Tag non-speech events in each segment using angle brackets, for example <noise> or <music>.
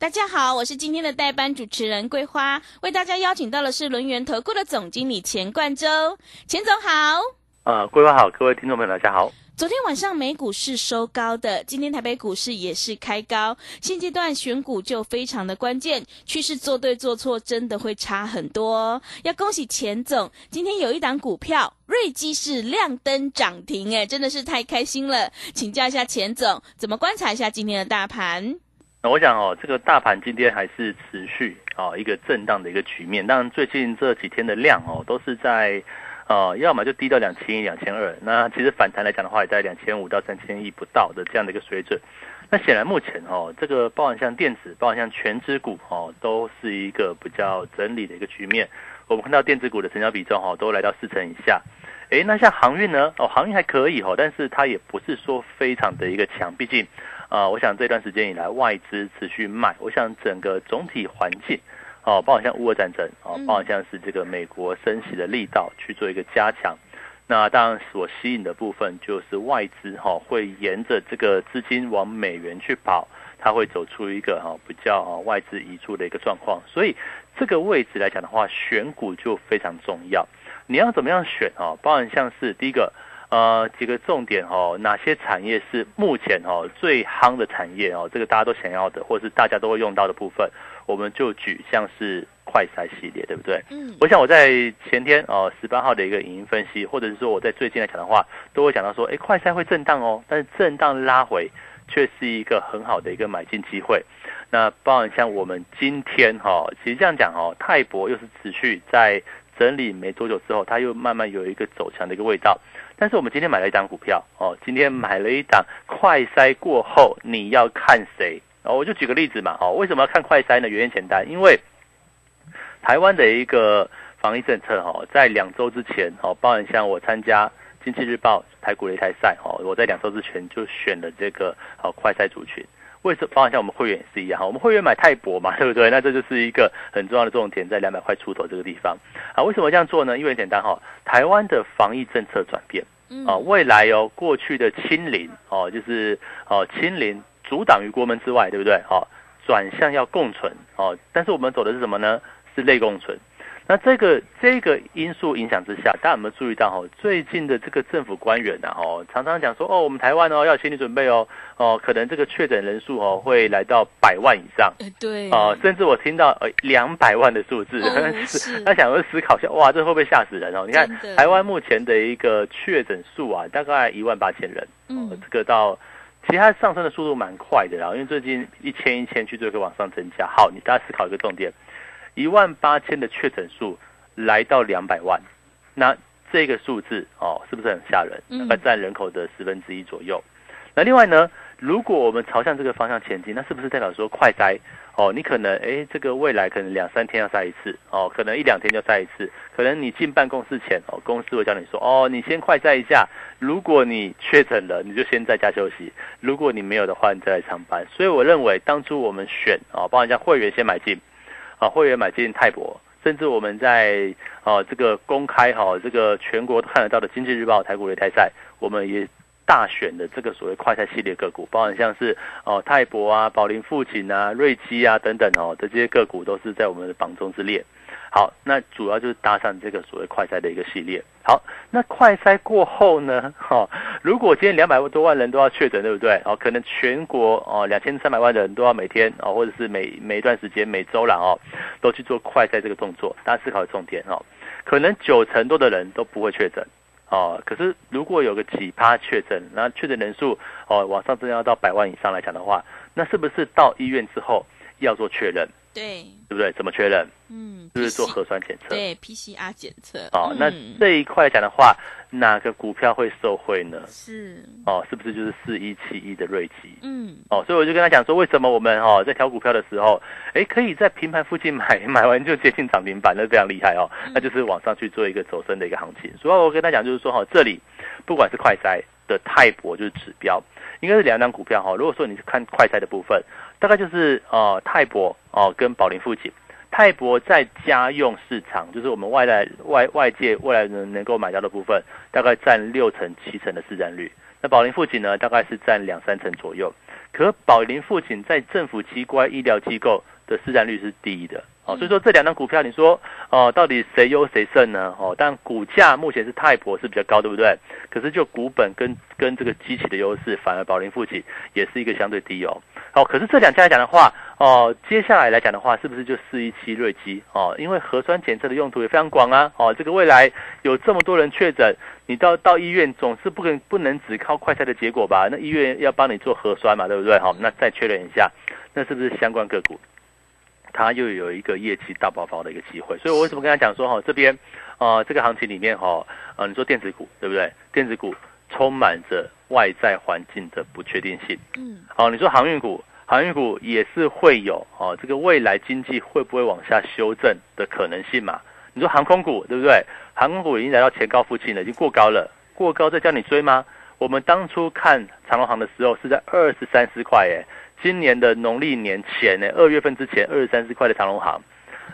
大家好，我是今天的代班主持人桂花，为大家邀请到的是轮源投顾的总经理钱冠洲，钱总好。呃，桂花好，各位听众朋友大家好。昨天晚上美股是收高的，今天台北股市也是开高。现阶段选股就非常的关键，趋势做对做错真的会差很多。要恭喜钱总，今天有一档股票瑞基是亮灯涨停，哎，真的是太开心了。请教一下钱总，怎么观察一下今天的大盘？那我想哦，这个大盘今天还是持续哦一个震荡的一个局面。当然，最近这几天的量哦都是在呃，要么就低到两千亿、两千二。那其实反弹来讲的话，也在两千五到三千亿不到的这样的一个水准。那显然目前哦，这个包含像电子、包含像全指股哦，都是一个比较整理的一个局面。我们看到电子股的成交比重哈都来到四成以下。诶，那像航运呢？哦，航运还可以哈，但是它也不是说非常的一个强，毕竟。啊，我想这段时间以来外资持续卖，我想整个总体环境，哦，包括像乌俄战争，哦，包括像是这个美国升息的力道去做一个加强，那当然所吸引的部分就是外资哈会沿着这个资金往美元去跑，它会走出一个哈比较啊外资移出的一个状况，所以这个位置来讲的话，选股就非常重要，你要怎么样选啊？包含像是第一个。呃，几个重点哦，哪些产业是目前哦最夯的产业哦？这个大家都想要的，或者是大家都会用到的部分，我们就举像是快筛系列，对不对？嗯，我想我在前天哦十八号的一个影音分析，或者是说我在最近来讲的话，都会讲到说，哎，快筛会震荡哦，但是震荡拉回却是一个很好的一个买进机会。那包含像我们今天哈，其实这样讲哦，泰博又是持续在整理没多久之后，它又慢慢有一个走强的一个味道。但是我们今天买了一档股票哦，今天买了一档快筛过后，你要看谁？哦，我就举个例子嘛，哦，为什么要看快筛呢？原因简单，因为台湾的一个防疫政策哈，在两周之前哦，包含像我参加经济日报台股擂台赛哦，我在两周之前就选了这个哦快筛族群。为什么？包含像我们会员也是一样哈，我们会员买泰博嘛，<laughs> 对不对？那这就是一个很重要的重点，在两百块出头这个地方啊。为什么这样做呢？因为简单哈，台湾的防疫政策转变啊，未来有过去的清零哦，就是哦清零阻挡于国门之外，对不对？哦，转向要共存哦，但是我们走的是什么呢？是类共存。那这个这个因素影响之下，大家有没有注意到哈？最近的这个政府官员呐，哦，常常讲说，哦，我们台湾哦要心理准备哦，哦，可能这个确诊人数哦会来到百万以上，对，哦，甚至我听到呃两百万的数字，是，<laughs> 他想要思考一下，哇，这会不会吓死人哦？你看台湾目前的一个确诊数啊，大概一万八千人，嗯，这个到其实它上升的速度蛮快的啦，因为最近一千一千去做一个往上增加。好，你大家思考一个重点。一万八千的确诊数来到两百万，那这个数字哦，是不是很吓人？大概占人口的十分之一左右。那另外呢，如果我们朝向这个方向前进，那是不是代表说快筛哦？你可能哎，这个未来可能两三天要筛一次哦，可能一两天就筛一次。可能你进办公室前哦，公司会叫你说哦，你先快筛一下。如果你确诊了，你就先在家休息；如果你没有的话，你再来上班。所以我认为当初我们选哦，帮人家会员先买进。啊，会员买进泰博，甚至我们在啊这个公开哈，这个全国看得到的经济日报台股擂台赛，我们也大选的这个所谓快菜系列个股，包含像是哦泰博啊、宝林富锦啊、瑞基啊等等哦的这些个股，都是在我们的榜中之列。好，那主要就是搭上这个所谓快筛的一个系列。好，那快筛过后呢？哈，如果今天两百多万人都要确诊，对不对？哦，可能全国哦两千三百万人都要每天哦，或者是每每一段时间每周了哦，都去做快筛这个动作。大家思考的重点哦，可能九成多的人都不会确诊哦。可是如果有个几趴确诊，那确诊人数哦往上增加到百万以上来讲的话，那是不是到医院之后要做确认？对，对不对？怎么确认？嗯，就是做核酸检测。对，PCR 检测。哦，那这一块讲的话，哪个股票会受惠呢？是哦，是不是就是四一七一的瑞奇？嗯，哦，所以我就跟他讲说，为什么我们哦在挑股票的时候，哎，可以在平盘附近买，<laughs> 买完就接近涨停板，那非常厉害哦。那就是往上去做一个走升的一个行情。所以我跟他讲，就是说哈，这里不管是快筛的泰博就是指标，应该是两张股票哈。如果说你是看快筛的部分。大概就是呃泰博哦跟宝林富锦，泰博在家用市场，就是我们外来外外界未来能能够买到的部分，大概占六成七成的市占率。那宝林富锦呢，大概是占两三成左右。可宝林富锦在政府机关、医疗机构的市占率是低的。哦，所以说这两张股票，你说哦，到底谁优谁胜呢？哦，但股价目前是泰博是比较高，对不对？可是就股本跟跟这个机器的优势，反而宝林富锦也是一个相对低哦。哦，可是这两家来讲的话，哦，接下来来讲的话，是不是就四一七瑞基哦？因为核酸检测的用途也非常广啊。哦，这个未来有这么多人确诊，你到到医院总是不可不能只靠快筛的结果吧？那医院要帮你做核酸嘛，对不对？好，那再确认一下，那是不是相关个股？它又有一个业绩大爆发的一个机会，所以我为什么跟他讲说哈，这边，呃，这个行情里面哈，呃，你说电子股对不对？电子股充满着外在环境的不确定性，嗯，好，你说航运股，航运股也是会有哦，这个未来经济会不会往下修正的可能性嘛？你说航空股对不对？航空股已经来到前高附近了，已经过高了，过高再叫你追吗？我们当初看长隆航的时候是在二十三四块耶。今年的农历年前呢，二月份之前二十三四块的长隆行，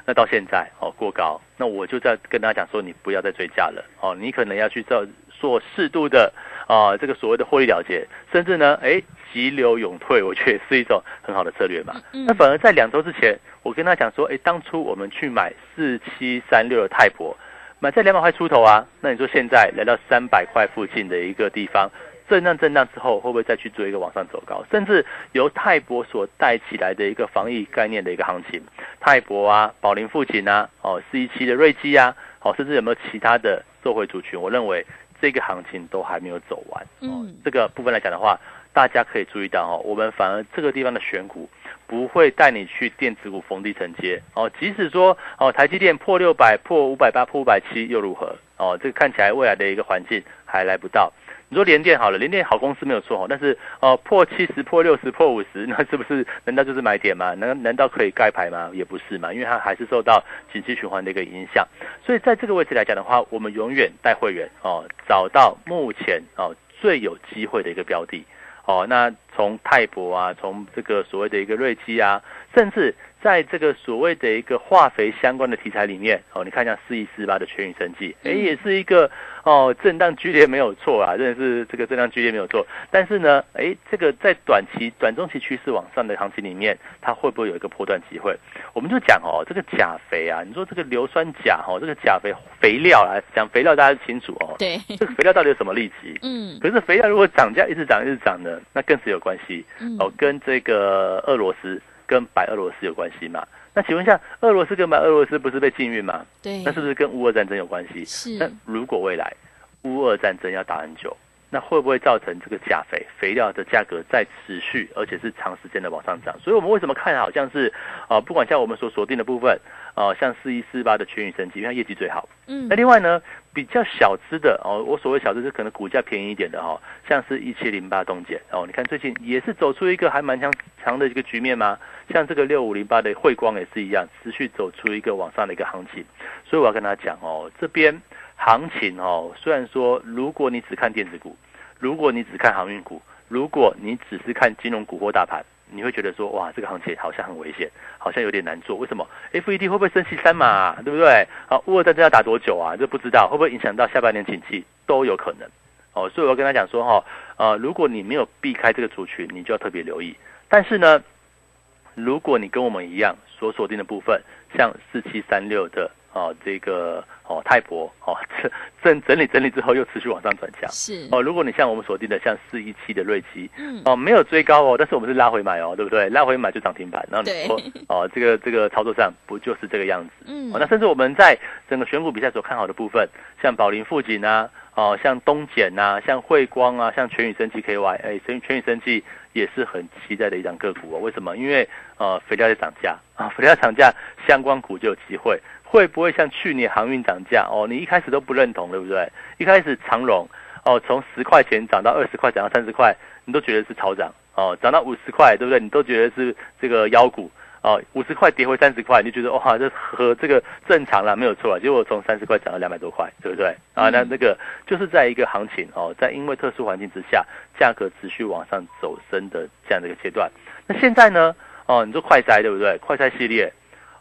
那到现在哦过高，那我就在跟大家讲说，你不要再追加了哦，你可能要去做做适度的啊这个所谓的获利了结，甚至呢，哎急流勇退，我觉得是一种很好的策略嘛。那反而在两周之前，我跟他讲说，哎，当初我们去买四七三六的泰博，买在两百块出头啊，那你说现在来到三百块附近的一个地方。震荡震荡之后，会不会再去做一个往上走高？甚至由泰博所带起来的一个防疫概念的一个行情，泰博啊、宝林富锦啊、哦四一七的瑞基啊，哦甚至有没有其他的做回族群？我认为这个行情都还没有走完。嗯，这个部分来讲的话，大家可以注意到哦，我们反而这个地方的选股不会带你去电子股逢低承接哦。即使说哦台积电破六百、破五百八、破五百七又如何？哦，这个看起来未来的一个环境还来不到。你说联电好了，联电好公司没有错哦，但是哦破七十、破六十、破五十，<laughs> 那是不是难道就是买点吗？难难道可以盖牌吗？也不是嘛，因为它还是受到景气循环的一个影响。所以在这个位置来讲的话，我们永远带会员哦，找到目前哦最有机会的一个标的哦。那从泰博啊，从这个所谓的一个瑞基啊，甚至。在这个所谓的一个化肥相关的题材里面，哦，你看一下四一四八的全宇生技，哎，也是一个哦震荡剧烈没有错啊，真的是这个震荡剧烈没有错。但是呢，哎，这个在短期、短中期趋势往上的行情里面，它会不会有一个破断机会？我们就讲哦，这个钾肥啊，你说这个硫酸钾哦，这个钾肥肥料啊，讲肥料大家清楚哦，对，这个肥料到底有什么利息？嗯，可是肥料如果涨价一直涨一直涨呢，那更是有关系哦，跟这个俄罗斯。跟白俄罗斯有关系嘛？那请问一下，俄罗斯跟白俄罗斯不是被禁运吗？对，那是不是跟乌俄战争有关系？是。那如果未来乌俄战争要打很久，那会不会造成这个钾肥肥料的价格在持续，而且是长时间的往上涨？所以我们为什么看好像是啊，不管像我们所锁定的部分。哦，像四一四八的全宇升级，因为它业绩最好。嗯，那另外呢，比较小资的哦，我所谓小资是可能股价便宜一点的哈，像是一七零八东碱哦，你看最近也是走出一个还蛮强强的一个局面嘛。像这个六五零八的汇光也是一样，持续走出一个往上的一个行情。所以我要跟他讲哦，这边行情哦，虽然说如果你只看电子股，如果你只看航运股，如果你只是看金融股或大盘。你会觉得说哇，这个行情好像很危险，好像有点难做。为什么？FED 会不会升息三码，对不对？好，乌俄战争要打多久啊？这不知道会不会影响到下半年景气都有可能。哦，所以我要跟他讲说哈，呃，如果你没有避开这个族群，你就要特别留意。但是呢，如果你跟我们一样所锁定的部分，像四七三六的。哦，这个哦，泰博哦，整整理整理之后又持续往上转强，是哦。如果你像我们锁定的像四一七的瑞奇，嗯，哦，没有追高哦，但是我们是拉回买哦，对不对？拉回买就涨停板，然后你说 <laughs> 哦，这个这个操作上不就是这个样子？嗯，哦，那甚至我们在整个选股比赛所看好的部分，像宝林富锦啊，哦，像东碱呐，像汇光啊，像全宇升级 KY，哎，全全宇升级也是很期待的一张个股哦。为什么？因为呃，肥料在涨价啊，肥料涨价，相关股就有机会。会不会像去年航运涨价哦？你一开始都不认同，对不对？一开始长荣哦，从十块钱涨到二十块，涨到三十块，你都觉得是超涨哦。涨到五十块，对不对？你都觉得是这个妖股哦。五十块跌回三十块，你就觉得哇，这和这个正常了，没有错啊。结果从三十块涨到两百多块，对不对？啊，那那个就是在一个行情哦，在因为特殊环境之下，价格持续往上走升的这样的一个阶段。那现在呢？哦，你说快筛对不对？快筛系列。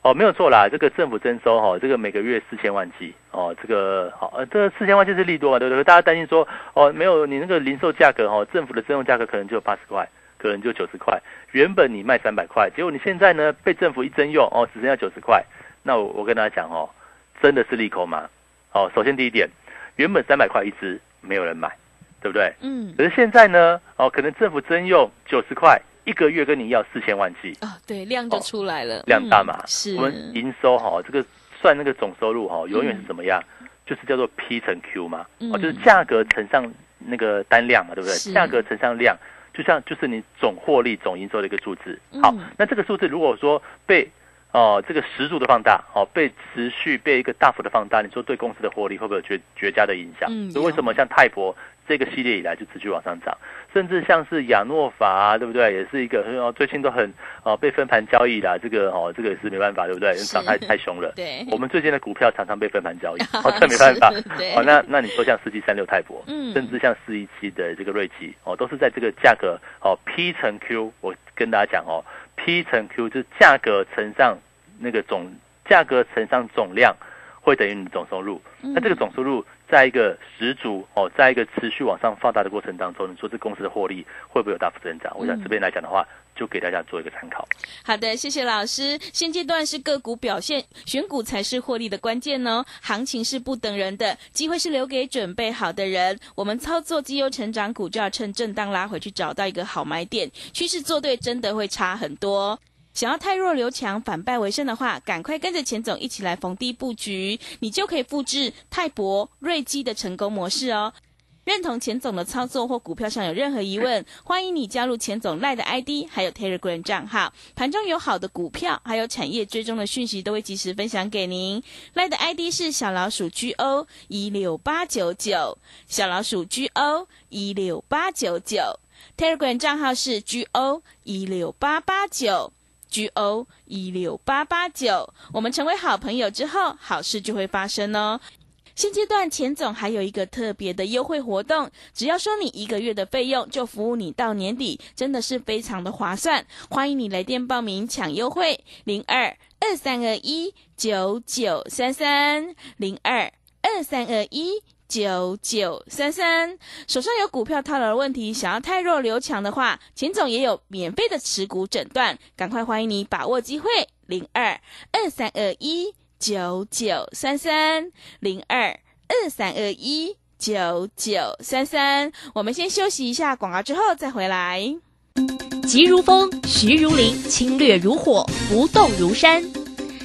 哦，没有错啦，这个政府征收哈，这个每个月四千万剂哦，这个好呃，这个四千万剂是利多嘛，对不对？大家担心说哦，没有你那个零售价格哈，政府的征用价格可能只有八十块，可能就九十块。原本你卖三百块，结果你现在呢被政府一征用哦，只剩下九十块。那我我跟大家讲哦，真的是利空吗？哦，首先第一点，原本三百块一支，没有人买，对不对？嗯，可是现在呢，哦，可能政府征用九十块，一个月跟你要四千万剂，啊，对，量就出来了，量大嘛。是我们营收哈，这个算那个总收入哈，永远是怎么样？就是叫做 P 乘 Q 嘛，哦，就是价格乘上那个单量嘛，对不对？价格乘上量，就像就是你总获利、总营收的一个数字。好，那这个数字如果说被哦这个十足的放大，哦被持续被一个大幅的放大，你说对公司的获利会不会有绝绝佳的影响？所以为什么像泰博？这个系列以来就持续往上涨，甚至像是亚诺法啊，对不对？也是一个哦，最近都很哦被分盘交易啦。这个哦，这个也是没办法，对不对？涨太太凶了。对，我们最近的股票常常被分盘交易，<laughs> 哦，这没办法。哦，那那你说像四七三六泰博，嗯，甚至像四一七的这个瑞奇，哦，都是在这个价格哦 P 乘 Q，我跟大家讲哦，P 乘 Q 就是价格乘上那个总价格乘上总量，会等于你总收入。那这个总收入。在一个十足哦，在一个持续往上放大的过程当中，你说这公司的获利会不会有大幅增长？我想这边来讲的话，就给大家做一个参考。好的，谢谢老师。现阶段是个股表现，选股才是获利的关键哦。行情是不等人的，机会是留给准备好的人。我们操作绩优成长股，就要趁震荡拉回去，找到一个好买点。趋势做对，真的会差很多。想要太弱留强，反败为胜的话，赶快跟着钱总一起来逢低布局，你就可以复制泰博、瑞基的成功模式哦。认同钱总的操作或股票上有任何疑问，<laughs> 欢迎你加入钱总赖的 ID，还有 Telegram 账号。盘中有好的股票，还有产业追踪的讯息，都会及时分享给您。赖的 ID 是小老鼠 GO 一六八九九，小老鼠 GO 一六八九九。Telegram 账号是 GO 一六八八九。G O 一六八八九，我们成为好朋友之后，好事就会发生哦。现阶段钱总还有一个特别的优惠活动，只要收你一个月的费用，就服务你到年底，真的是非常的划算。欢迎你来电报名抢优惠，零二二三二一九九三三零二二三二一。九九三三，手上有股票套牢的问题，想要太弱留强的话，钱总也有免费的持股诊断，赶快欢迎你把握机会，零二二三二一九九三三，零二二三二一九九三三。我们先休息一下广告，之后再回来。急如风，徐如林，侵略如火，不动如山。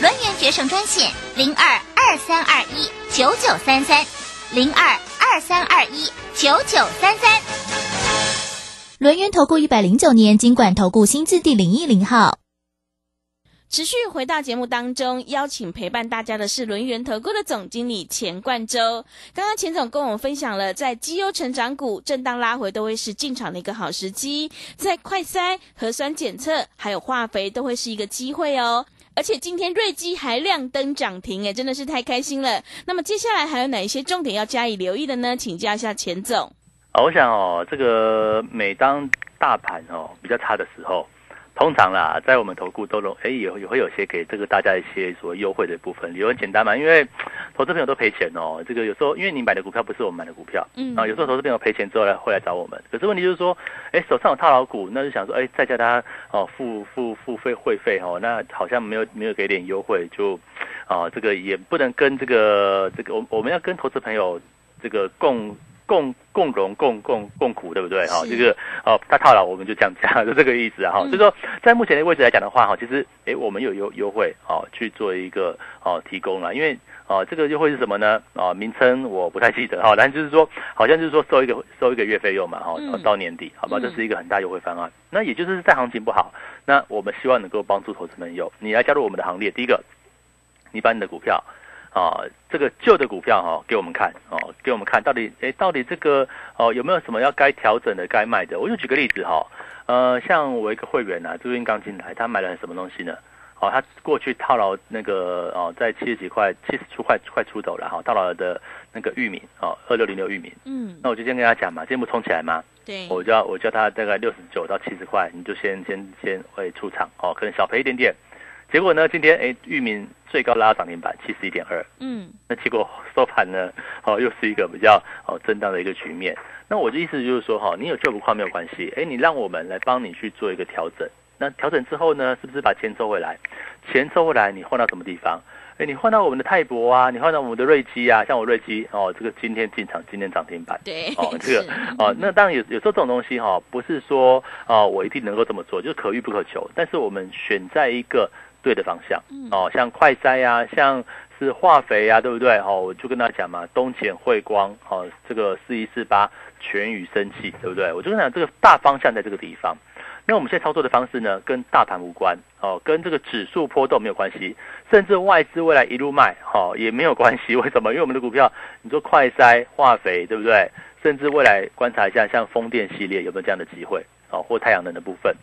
轮源决胜专线零二二三二一九九三三零二二三二一九九三三。轮源投顾一百零九年经管投顾新字第零一零号。持续回到节目当中，邀请陪伴大家的是轮源投顾的总经理钱冠洲。刚刚钱总跟我们分享了，在绩优成长股震荡拉回都会是进场的一个好时机，在快筛、核酸检测还有化肥都会是一个机会哦。而且今天瑞基还亮灯涨停，哎，真的是太开心了。那么接下来还有哪一些重点要加以留意的呢？请教一下钱总。啊，我想哦，这个每当大盘哦比较差的时候。通常啦，在我们投顾都容哎也也会有些给这个大家一些所谓优惠的部分，理由很简单嘛，因为 <sniffs> 投资朋友都赔钱哦。这个有时候因为你买的股票不是我们买的股票，嗯啊，有时候投资朋友赔钱之后来会来找我们，可是问题就是说，哎手上有套牢股，那就想说，哎再叫他哦付付付费会费哦，那好像没有没有给点优惠，就啊这个也不能跟这个这个我我们要跟投资朋友这个共共共荣共共共苦，对不对？哈，是这个哦，他套牢我们就这样讲，<laughs> 就这个意思啊。哈、嗯所以说在目前的位置来讲的话，哈，其实诶我们有优优惠哦去做一个哦提供了，因为哦这个优惠是什么呢？哦名称我不太记得哈，但就是说好像就是说收一个收一个月费用嘛，哈、嗯到到年底，好吧，嗯这是一个很大优惠方案。那也就是在行情不好，那我们希望能够帮助投资朋友，你来加入我们的行列。第一个，你把你的股票。啊，这个旧的股票哈、给我们看哦，给我们看到底，哎，到底这个哦有没有什么要该调整的、该卖的？我就举个例子哈、呃，像我一个会员啊，最近刚进来，他买了什么东西呢？哦，他过去套牢那个哦，在七十几块、七十出块快出走了哈、套牢的那个玉米哦，二六零六玉米。嗯，那我就先跟他讲嘛，今天不冲起来吗？对，我叫我叫他大概六十九到七十块，你就先先先会出场哦，可能小赔一点点。结果呢，今天哎，域名最高拉到涨停板七十一点二，嗯，那结果收盘呢，<laughs> 哦，又是一个比较哦震荡的一个局面。那我的意思就是说，哈、你有救不快没有关系，哎，你让我们来帮你去做一个调整。那调整之后呢，是不是把钱收回来？钱收回来，你换到什么地方？哎，你换到我们的泰博啊，你换到我们的瑞基啊，像我瑞基哦，这个今天进场，今天涨停板。对，哦，<laughs> 这个哦，那当然有有时候这种东西哈、不是说哦我一定能够这么做，就是可遇不可求。但是我们选在一个对的方向嗯哦，像快筛啊，像是化肥啊，对不对？哦，我就跟他讲嘛，东钱汇光哦，这个四一四八全宇生气，对不对？我就跟他讲这个大方向在这个地方。那我们现在操作的方式呢，跟大盘无关哦，跟这个指数波动没有关系，甚至外资未来一路卖哦也没有关系。<laughs> 为什么？因为我们的股票，你说快筛、化肥，对不对？甚至未来观察一下，像风电系列有没有这样的机会哦，或太阳能的部分。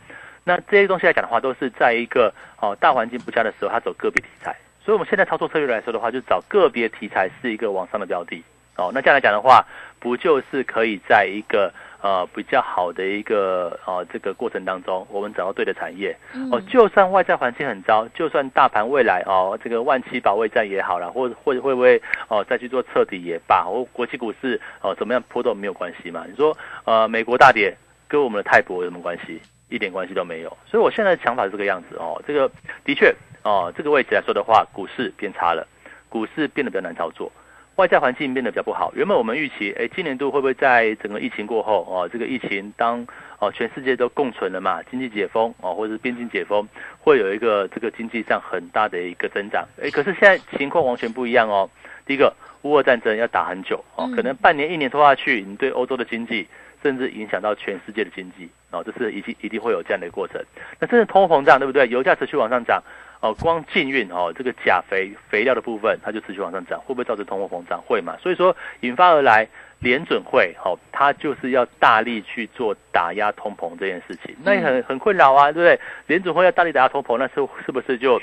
那这些东西来讲的话，都是在一个哦大环境不佳的时候，它走个别题材。所以我们现在操作策略来说的话，就找个别题材是一个往上的标的哦。那这样来讲的话，不就是可以在一个呃比较好的一个呃这个过程当中，我们找到对的产业嗯哦。就算外在环境很糟，就算大盘未来哦这个万七保卫战也好了，或或者会不会哦再去做彻底也罢，或国际股市哦怎么样波动没有关系嘛？你说呃美国大跌跟我们的泰博有什么关系？一点关系都没有。所以我现在的想法是这个样子哦，这个的确哦这个位置来说的话，股市变差了，股市变得比较难操作。外在环境变得比较不好。原本我们预期，哎，今年度会不会在整个疫情过后，哦，这个疫情当哦全世界都共存了嘛，经济解封哦，或者是边境解封，会有一个这个经济上很大的一个增长。哎，可是现在情况完全不一样哦。第一个，乌俄战争要打很久哦嗯，可能半年一年拖下去，你对欧洲的经济。甚至影响到全世界的经济哦，这是一定一定会有这样的一个过程。那真的通货膨胀，对不对？油价持续往上涨，哦，光禁运哦，这个钾肥肥料的部分，它就持续往上涨，会不会造成通货膨胀？会嘛？所以说引发而来，联准会哦，它就是要大力去做打压通膨这件事情，那也很很困扰啊，对不对？联准会要大力打压通膨，那是是不是就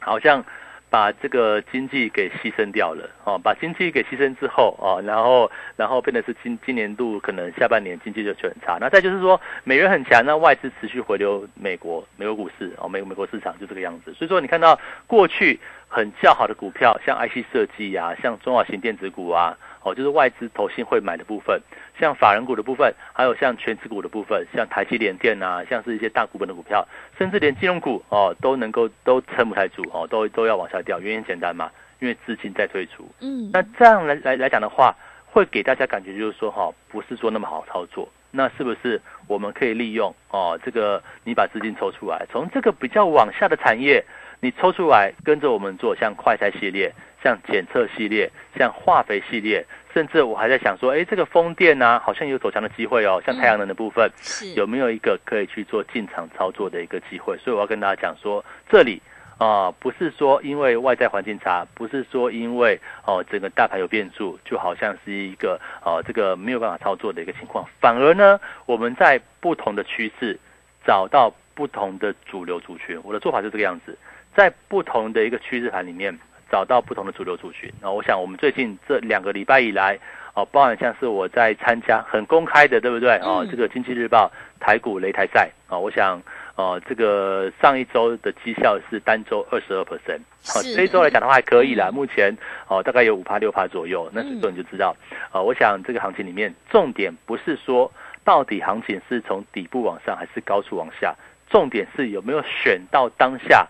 好像？把这个经济给牺牲掉了哦，把经济给牺牲之后哦，然后然后变得是今今年度可能下半年经济就就很差。那再就是说美元很强，那外资持续回流美国美国股市哦，美美国市场就这个样子。所以说你看到过去很较好的股票，像 IC 设计啊，像中小型电子股啊，哦，就是外资投信会买的部分，像法人股的部分，还有像全指股的部分，像台积联电啊，像是一些大股本的股票，甚至连金融股哦都能够都撑不太住哦，都都要往下掉。原因简单嘛，因为资金在退出。嗯，那这样来来来讲的话，会给大家感觉就是说哈、不是说那么好操作。那是不是我们可以利用哦这个你把资金抽出来，从这个比较往下的产业，你抽出来跟着我们做，像快筛系列、像检测系列、像化肥系列，甚至我还在想说，哎，这个风电呢、好像有走强的机会哦，像太阳能的部分。是有没有一个可以去做进场操作的一个机会？所以我要跟大家讲说，这里啊、不是说因为外在环境差，不是说因为哦、整个大盘有变数，就好像是一个哦、这个没有办法操作的一个情况。反而呢，我们在不同的趋势找到不同的主流族群。我的做法是这个样子，在不同的一个趋势盘里面找到不同的主流族群。那我想我们最近这两个礼拜以来。哦，包含像是我在参加很公开的，对不对？哦，嗯这个经济日报台股擂台赛啊、哦，我想，呃，这个上一周的绩效是单周二十二 percent，好，这一周来讲的话还可以啦，嗯目前哦大概有五趴六趴左右，那这时候你就知道，呃，我想这个行情里面重点不是说到底行情是从底部往上还是高处往下，重点是有没有选到当下。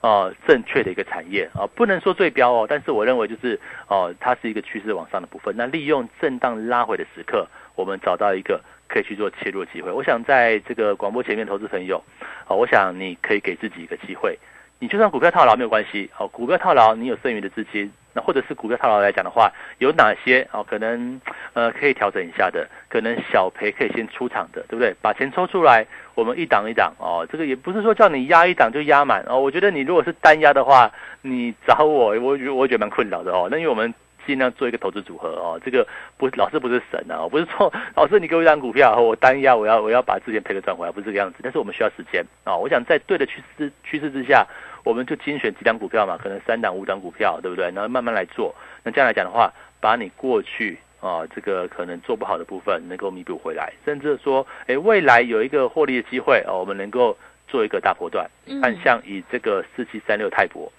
呃正确的一个产业啊，不能说最标哦，但是我认为就是哦，它是一个趋势往上的部分。那利用震荡拉回的时刻，我们找到一个可以去做切入的机会。我想在这个广播前面，投资朋友啊，我想你可以给自己一个机会。你就算股票套牢没有关系，哦，股票套牢你有剩余的资金，那或者是股票套牢来讲的话，有哪些哦可能呃可以调整一下的，可能小赔可以先出场的，对不对？把钱抽出来，我们一档一档哦，这个也不是说叫你压一档就压满哦，我觉得你如果是单压的话，你找我，<laughs> 我觉我觉得蛮困扰的哦，那因为我们。尽量做一个投资组合哦，这个不老师不是神啊，不是说 <laughs> 老师你给我一张股票，我单压我要我要把之前赔的赚回来，不是这个样子。但是我们需要时间啊，我想在对的趋势趋势之下，我们就精选几档股票嘛，可能三档五档股票，对不对？然后慢慢来做。那这样来讲的话，把你过去啊这个可能做不好的部分能够弥补回来，甚至说，哎，未来有一个获利的机会哦，我们能够做一个大波段。看像以这个四七三六泰博，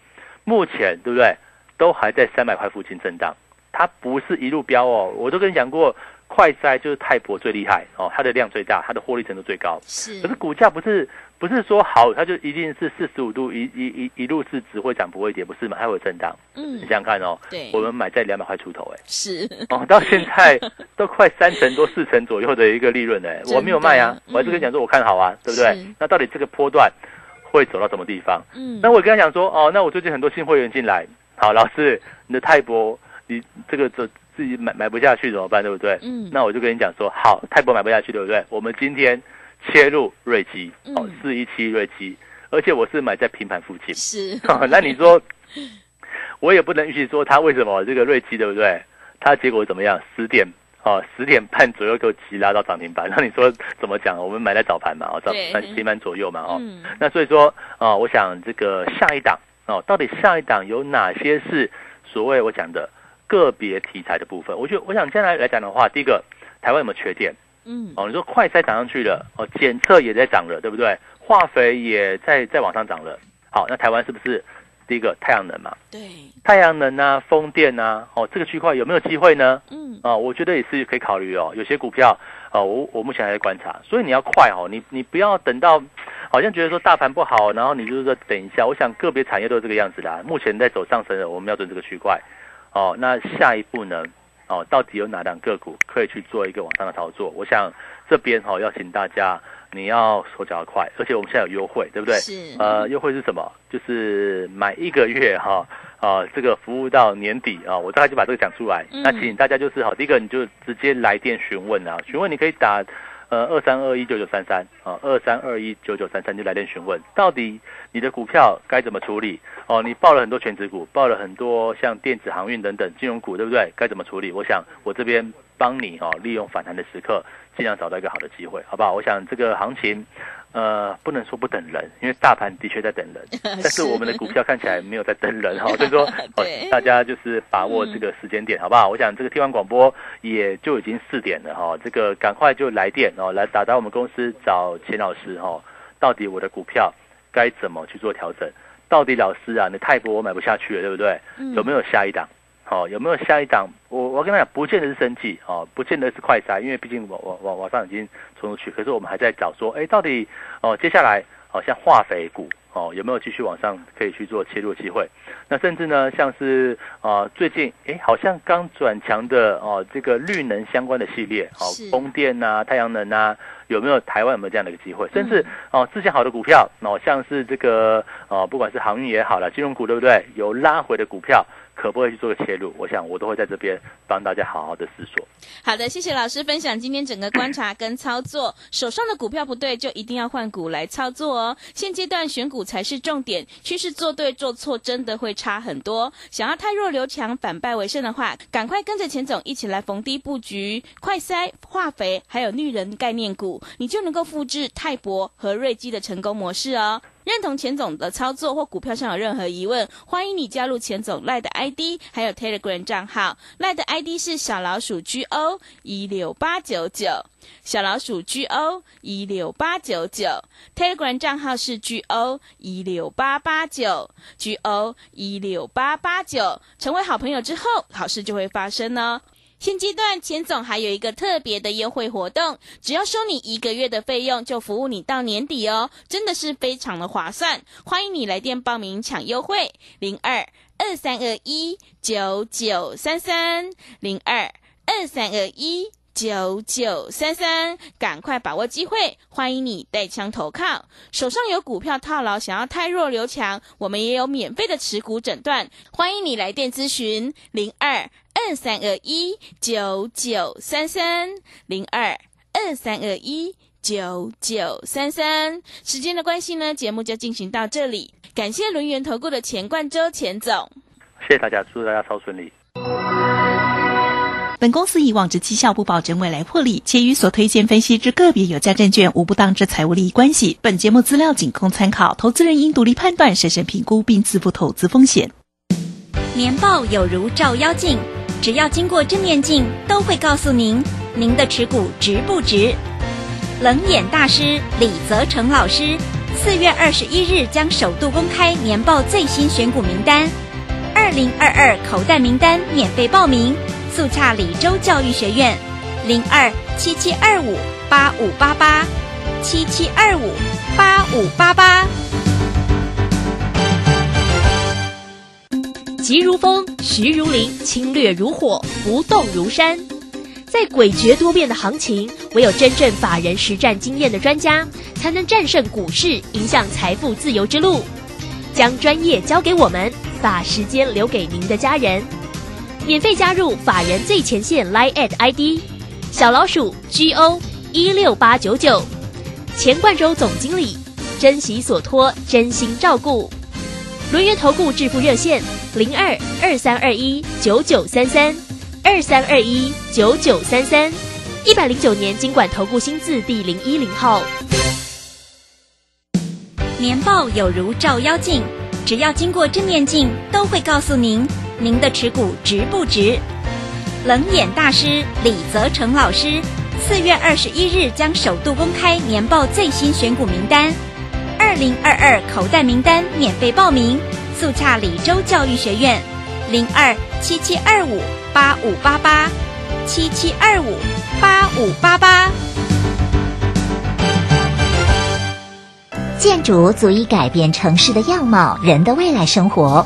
目前对不对？都还在三百块附近震荡，它不是一路飙哦。我都跟你讲过，快筛就是泰博最厉害哦，它的量最大，它的获利程度最高。是，可是股价不是不是说好，它就一定是四十五度一一一一路是只会涨不会跌，不是嘛？它会有震荡。嗯，你想想看哦。对，我们买在两百块出头，哎，是哦，到现在 <laughs> 都快三成多四成左右的一个利润哎，我没有卖啊，我还是跟你讲说我看好啊，对不对？那到底这个波段会走到什么地方？嗯，那我跟他讲说哦，那我最近很多新会员进来。好，老师，你的泰博，你这个这自己买买不下去怎么办？对不对？嗯，那我就跟你讲说，好，泰博买不下去，对不对？我们今天切入瑞基，哦，四一七瑞基，而且我是买在平盘附近。是，<laughs> 那你说，我也不能预期说它为什么这个瑞基，对不对？它结果怎么样？十点哦，十点半左右就急拉到涨停板。<laughs> 那你说怎么讲？我们买在早盘嘛，哦，早盘七盘左右嘛，哦，那所以说啊，我想这个下一档。哦，到底下一档有哪些是所谓我讲的个别题材的部分？我觉得，我想将来来讲的话，第一个，台湾有没有缺电？嗯，哦，你说快筛涨上去了，哦，检测也在涨了，对不对？化肥也在在往上涨了。好，那台湾是不是第一个太阳能嘛？对，太阳能啊，风电啊，哦，这个区块有没有机会呢？嗯，啊，我觉得也是可以考虑哦。有些股票，哦，我我目前还在观察，所以你要快哦，你你不要等到。好像觉得说大盘不好，然后你就是说等一下。我想个别产业都是这个样子的。目前在走上升的，我们要准这个区块。哦，那下一步呢？哦，到底有哪两个股可以去做一个往上的操作？我想这边哈要请大家，你要手脚要快，而且我们现在有优惠，对不对？是。呃，优惠是什么？就是买一个月哈，啊，这个服务到年底啊，我大概就把这个讲出来。那请大家就是好，第一个你就直接来电询问啊，询问你可以打。呃，二三二一九九三三啊，二三二一九九三三就来电询问，到底你的股票该怎么处理？哦，你报了很多全职股，报了很多像电子航运等等金融股，对不对？该怎么处理？我想我这边帮你哦，利用反弹的时刻，尽量找到一个好的机会，好不好？我想这个行情。呃，不能说不等人，因为大盘的确在等人，<laughs> 但是我们的股票看起来没有在等人哈，所 <laughs> 以说，<laughs> 大家就是把握这个时间点，好不好？我想这个听完广播也就已经四点了哈，这个赶快就来电哦，来打到我们公司找钱老师哈，到底我的股票该怎么去做调整？到底老师啊，你泰博我买不下去了，对不对？有没有下一档？好，有没有下一档？我我跟他讲，不见得是生计，哦，不见得是快筛，因为毕竟往往往往上已经冲出去。可是我们还在找说，哎，到底哦，接下来好像化肥股哦，有没有继续往上可以去做切入机会？那甚至呢，像是啊，最近哎，好像刚转强的哦，这个绿能相关的系列，哦，风电呐、太阳能呐，有没有台湾有没有这样的一个机会？甚至哦，之前好的股票，哦，像是这个哦，不管是航运也好了，金融股对不对？有拉回的股票。可不可以去做个切入？我想我都会在这边帮大家好好的思索。好的，谢谢老师分享今天整个观察跟操作。手上的股票不对，就一定要换股来操作哦。现阶段选股才是重点，趋势做对做错真的会差很多。想要太弱留强，反败为胜的话，赶快跟着钱总一起来逢低布局快筛、化肥还有绿人概念股，你就能够复制泰博和瑞基的成功模式哦。认同钱总的操作或股票上有任何疑问，欢迎你加入钱总赖的 ID，还有 Telegram 账号。赖的 ID 是小老鼠 GO 一六八九九，小老鼠 GO 一六八九九。Telegram 账号是 GO 一六八八九，GO 一六八八九。成为好朋友之后，好事就会发生呢。现阶段钱总还有一个特别的优惠活动，只要收你一个月的费用，就服务你到年底哦，真的是非常的划算。欢迎你来电报名抢优惠，零二二三二一九九三三零二二三二一。九九三三，赶快把握机会！欢迎你带枪投靠，手上有股票套牢，想要太弱留强，我们也有免费的持股诊断，欢迎你来电咨询零二二三二一九九三三零二二三二一九九三三。时间的关系呢，节目就进行到这里，感谢轮圆投顾的钱冠周钱总，谢谢大家，祝大家超顺利。本公司以往之绩效不保证未来获利，且与所推荐分析之个别有价证券无不当之财务利益关系。本节目资料仅供参考，投资人应独立判断、审慎评估并自负投资风险。年报有如照妖镜，只要经过正面镜，都会告诉您您的持股值不值。冷眼大师李泽成老师四月二十一日将首度公开年报最新选股名单，二零二二口袋名单免费报名。速洽李州教育学院，零二七七二五八五八八，七七二五八五八八。急如风，徐如林，侵略如火，不动如山。在诡谲多变的行情，唯有真正法人实战经验的专家，才能战胜股市，迎向财富自由之路。将专业交给我们，把时间留给您的家人。免费加入法人最前线 Line at ID 小老鼠 GO 一六八九九，钱冠洲总经理，珍惜所托，真心照顾。轮源投顾致富热线零二二三二一九九三三二三二一九九三三，一百零九年经管投顾新字第零一零号。年报有如照妖镜，只要经过正面镜，都会告诉您。您的持股值不值？冷眼大师李泽成老师四月二十一日将首度公开年报最新选股名单，二零二二口袋名单免费报名，速洽李州教育学院，零二七七二五八五八八，七七二五八五八八。建筑足以改变城市的样貌，人的未来生活。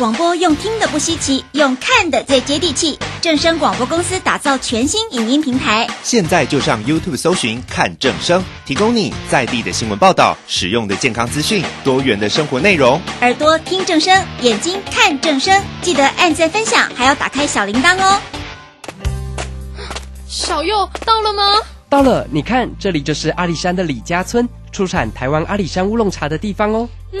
广播用听的不稀奇，用看的最接地气。正声广播公司打造全新影音平台，现在就上 YouTube 搜寻看正声，提供你在地的新闻报道、实用的健康资讯、多元的生活内容。耳朵听正声，眼睛看正声，记得按赞分享，还要打开小铃铛哦。小右到了吗？到了，你看，这里就是阿里山的李家村，出产台湾阿里山乌龙茶的地方哦。嗯。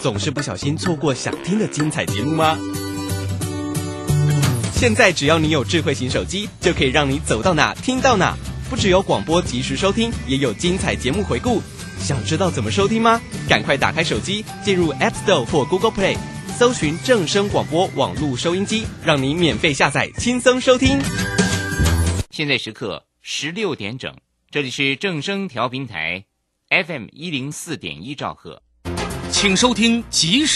总是不小心错过想听的精彩节目吗？现在只要你有智慧型手机，就可以让你走到哪听到哪。不只有广播及时收听，也有精彩节目回顾。想知道怎么收听吗？赶快打开手机，进入 App Store 或 Google Play，搜寻正声广播网络收音机，让你免费下载，轻松收听。现在时刻十六点整，这里是正声调频台 FM 一零四点一兆赫，请收听即时。